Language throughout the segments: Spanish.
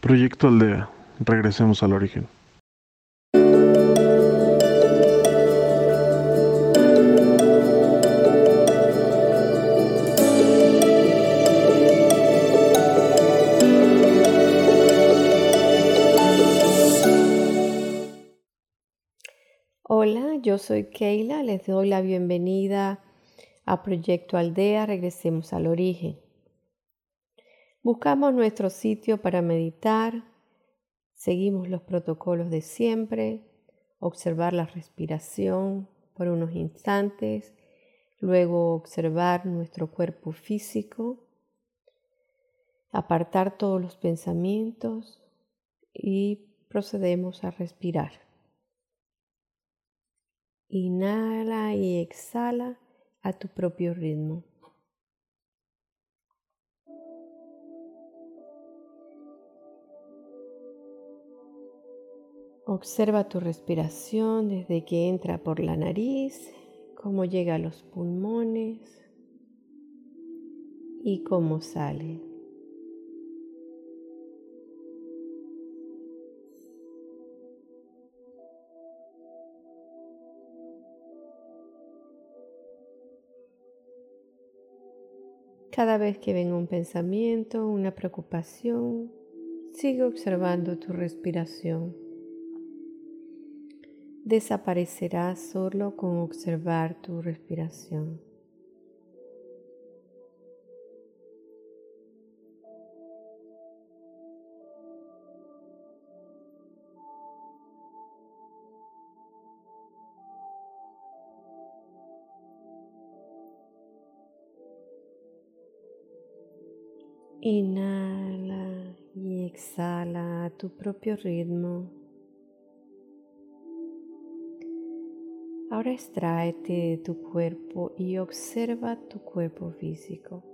Proyecto Aldea. Regresemos al origen. Hola, yo soy Keila, les doy la bienvenida a Proyecto Aldea, regresemos al origen. Buscamos nuestro sitio para meditar, seguimos los protocolos de siempre, observar la respiración por unos instantes, luego observar nuestro cuerpo físico, apartar todos los pensamientos y procedemos a respirar. Inhala y exhala a tu propio ritmo. Observa tu respiración desde que entra por la nariz, cómo llega a los pulmones y cómo sale. Cada vez que venga un pensamiento, una preocupación, sigue observando tu respiración. Desaparecerá solo con observar tu respiración. Inhala y exhala a tu propio ritmo. Ahora de tu cuerpo y observa tu cuerpo físico.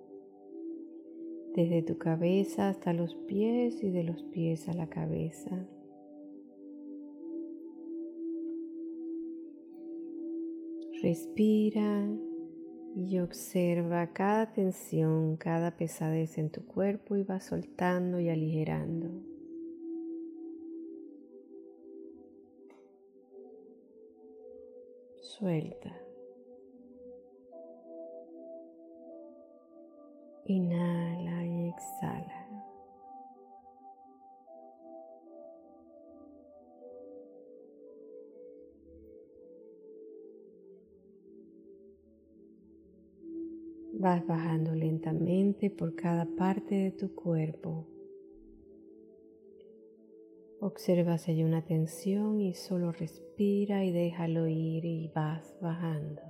Desde tu cabeza hasta los pies y de los pies a la cabeza. Respira y observa cada tensión, cada pesadez en tu cuerpo y va soltando y aligerando. Suelta. Inhala y exhala. Vas bajando lentamente por cada parte de tu cuerpo. Observa si hay una tensión y solo respira y déjalo ir y vas bajando.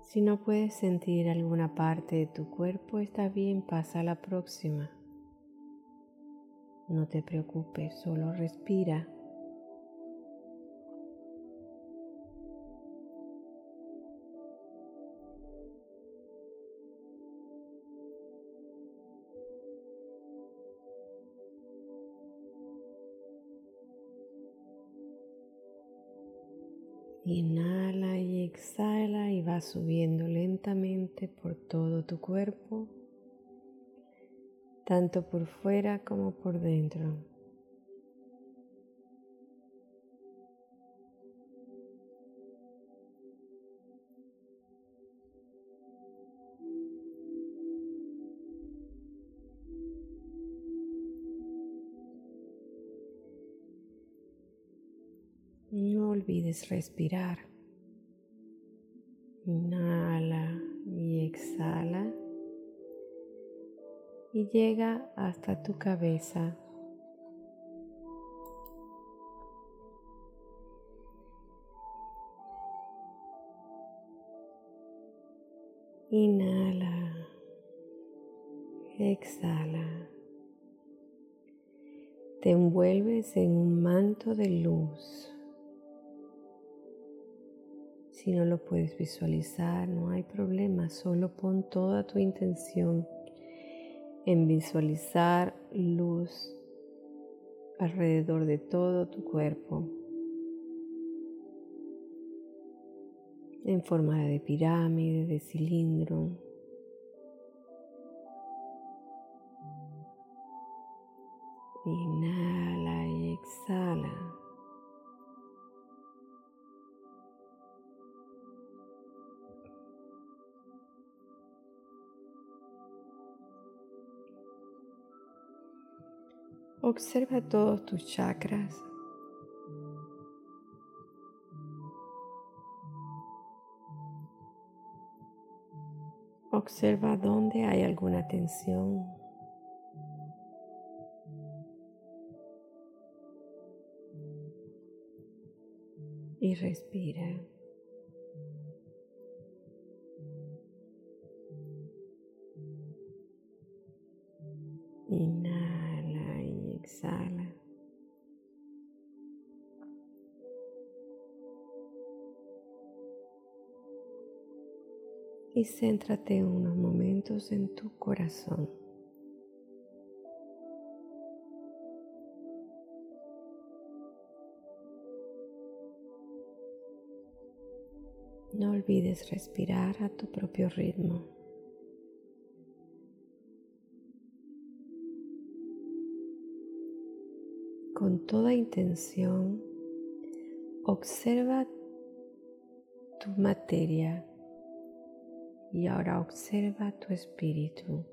Si no puedes sentir alguna parte de tu cuerpo, está bien, pasa a la próxima. No te preocupes, solo respira. Inhala y exhala y va subiendo lentamente por todo tu cuerpo, tanto por fuera como por dentro. Olvides respirar. Inhala y exhala. Y llega hasta tu cabeza. Inhala. Exhala. Te envuelves en un manto de luz. Si no lo puedes visualizar, no hay problema, solo pon toda tu intención en visualizar luz alrededor de todo tu cuerpo, en forma de pirámide, de cilindro. Inhala y exhala. Observa todos tus chakras. Observa dónde hay alguna tensión. Y respira. Y céntrate unos momentos en tu corazón. No olvides respirar a tu propio ritmo. Con toda intención, observa tu materia y ahora observa tu espíritu.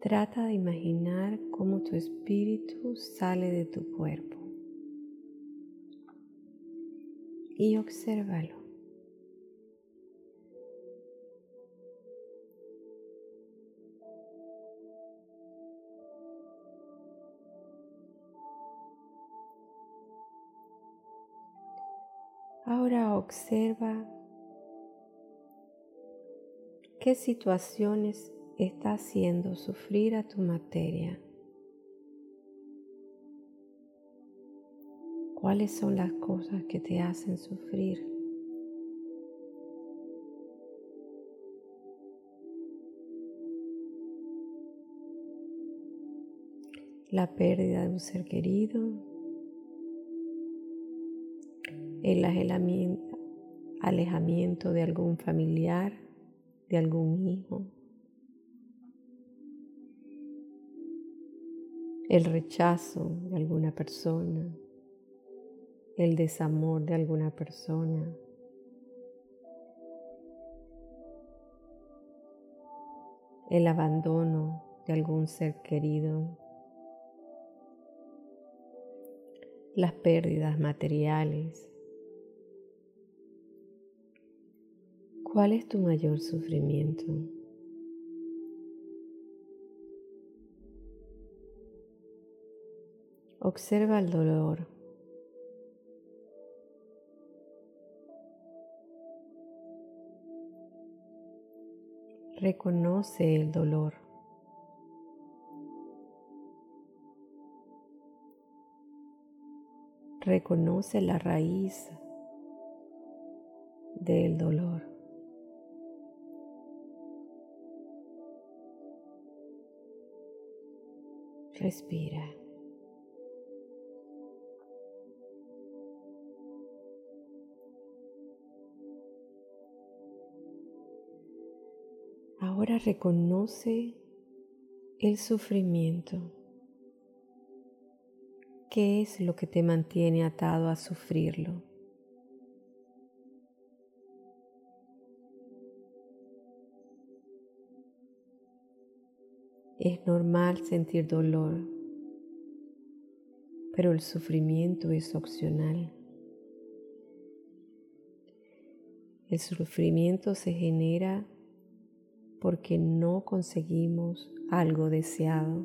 Trata de imaginar cómo tu espíritu sale de tu cuerpo y obsérvalo. Ahora observa qué situaciones está haciendo sufrir a tu materia. ¿Cuáles son las cosas que te hacen sufrir? La pérdida de un ser querido, el alejamiento de algún familiar, de algún hijo, el rechazo de alguna persona, el desamor de alguna persona. el abandono de algún ser querido, las pérdidas materiales, ¿Cuál es tu mayor sufrimiento? Observa el dolor. Reconoce el dolor. Reconoce la raíz del dolor. Respira. Ahora reconoce el sufrimiento. ¿Qué es lo que te mantiene atado a sufrirlo? Es normal sentir dolor, pero el sufrimiento es opcional. El sufrimiento se genera porque no conseguimos algo deseado.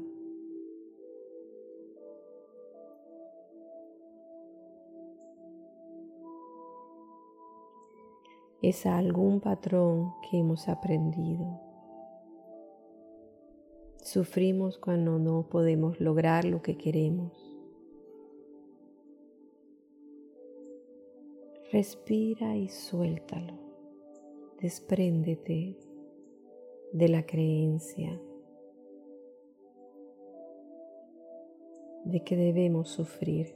Es algún patrón que hemos aprendido. Sufrimos cuando no podemos lograr lo que queremos. Respira y suéltalo. Despréndete de la creencia de que debemos sufrir.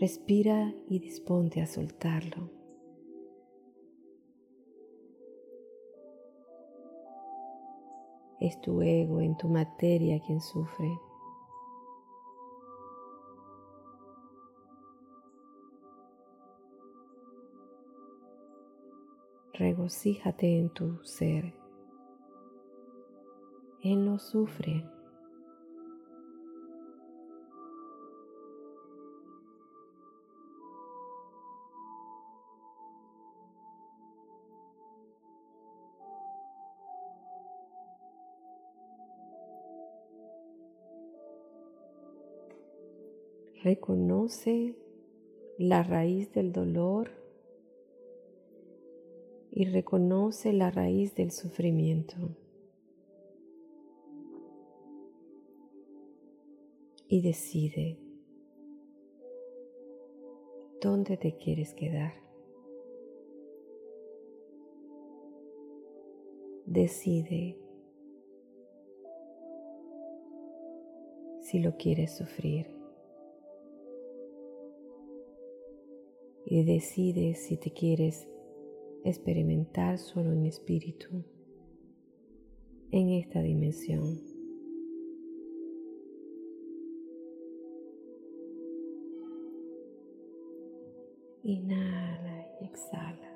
Respira y disponte a soltarlo. Es tu ego en tu materia quien sufre. Regocíjate en tu ser. Él no sufre. Reconoce la raíz del dolor y reconoce la raíz del sufrimiento. Y decide dónde te quieres quedar. Decide si lo quieres sufrir. Y decides si te quieres experimentar solo en espíritu en esta dimensión. Inhala y exhala.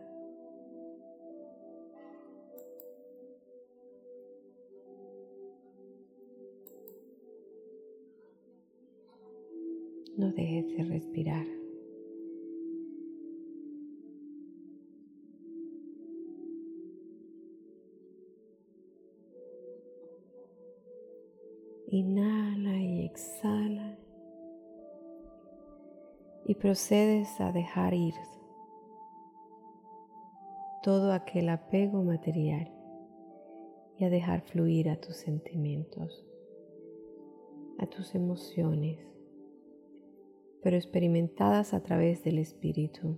No dejes de respirar. Inhala y exhala. Y procedes a dejar ir todo aquel apego material y a dejar fluir a tus sentimientos, a tus emociones, pero experimentadas a través del espíritu.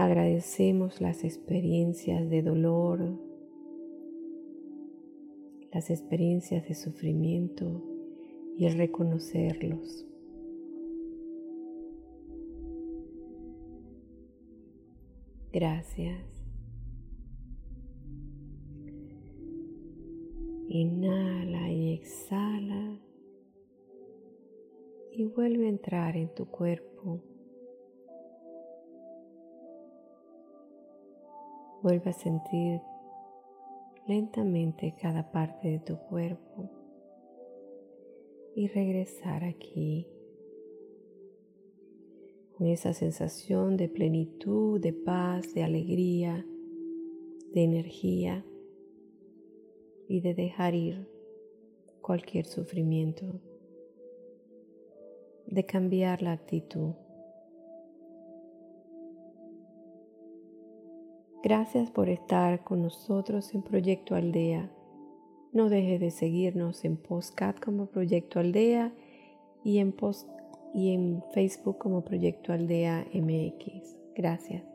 Agradecemos las experiencias de dolor, las experiencias de sufrimiento y el reconocerlos. Gracias. Inhala y exhala y vuelve a entrar en tu cuerpo. Vuelve a sentir lentamente cada parte de tu cuerpo y regresar aquí con esa sensación de plenitud, de paz, de alegría, de energía y de dejar ir cualquier sufrimiento, de cambiar la actitud. Gracias por estar con nosotros en Proyecto Aldea. No dejes de seguirnos en Postcat como Proyecto Aldea y en, post y en Facebook como Proyecto Aldea MX. Gracias.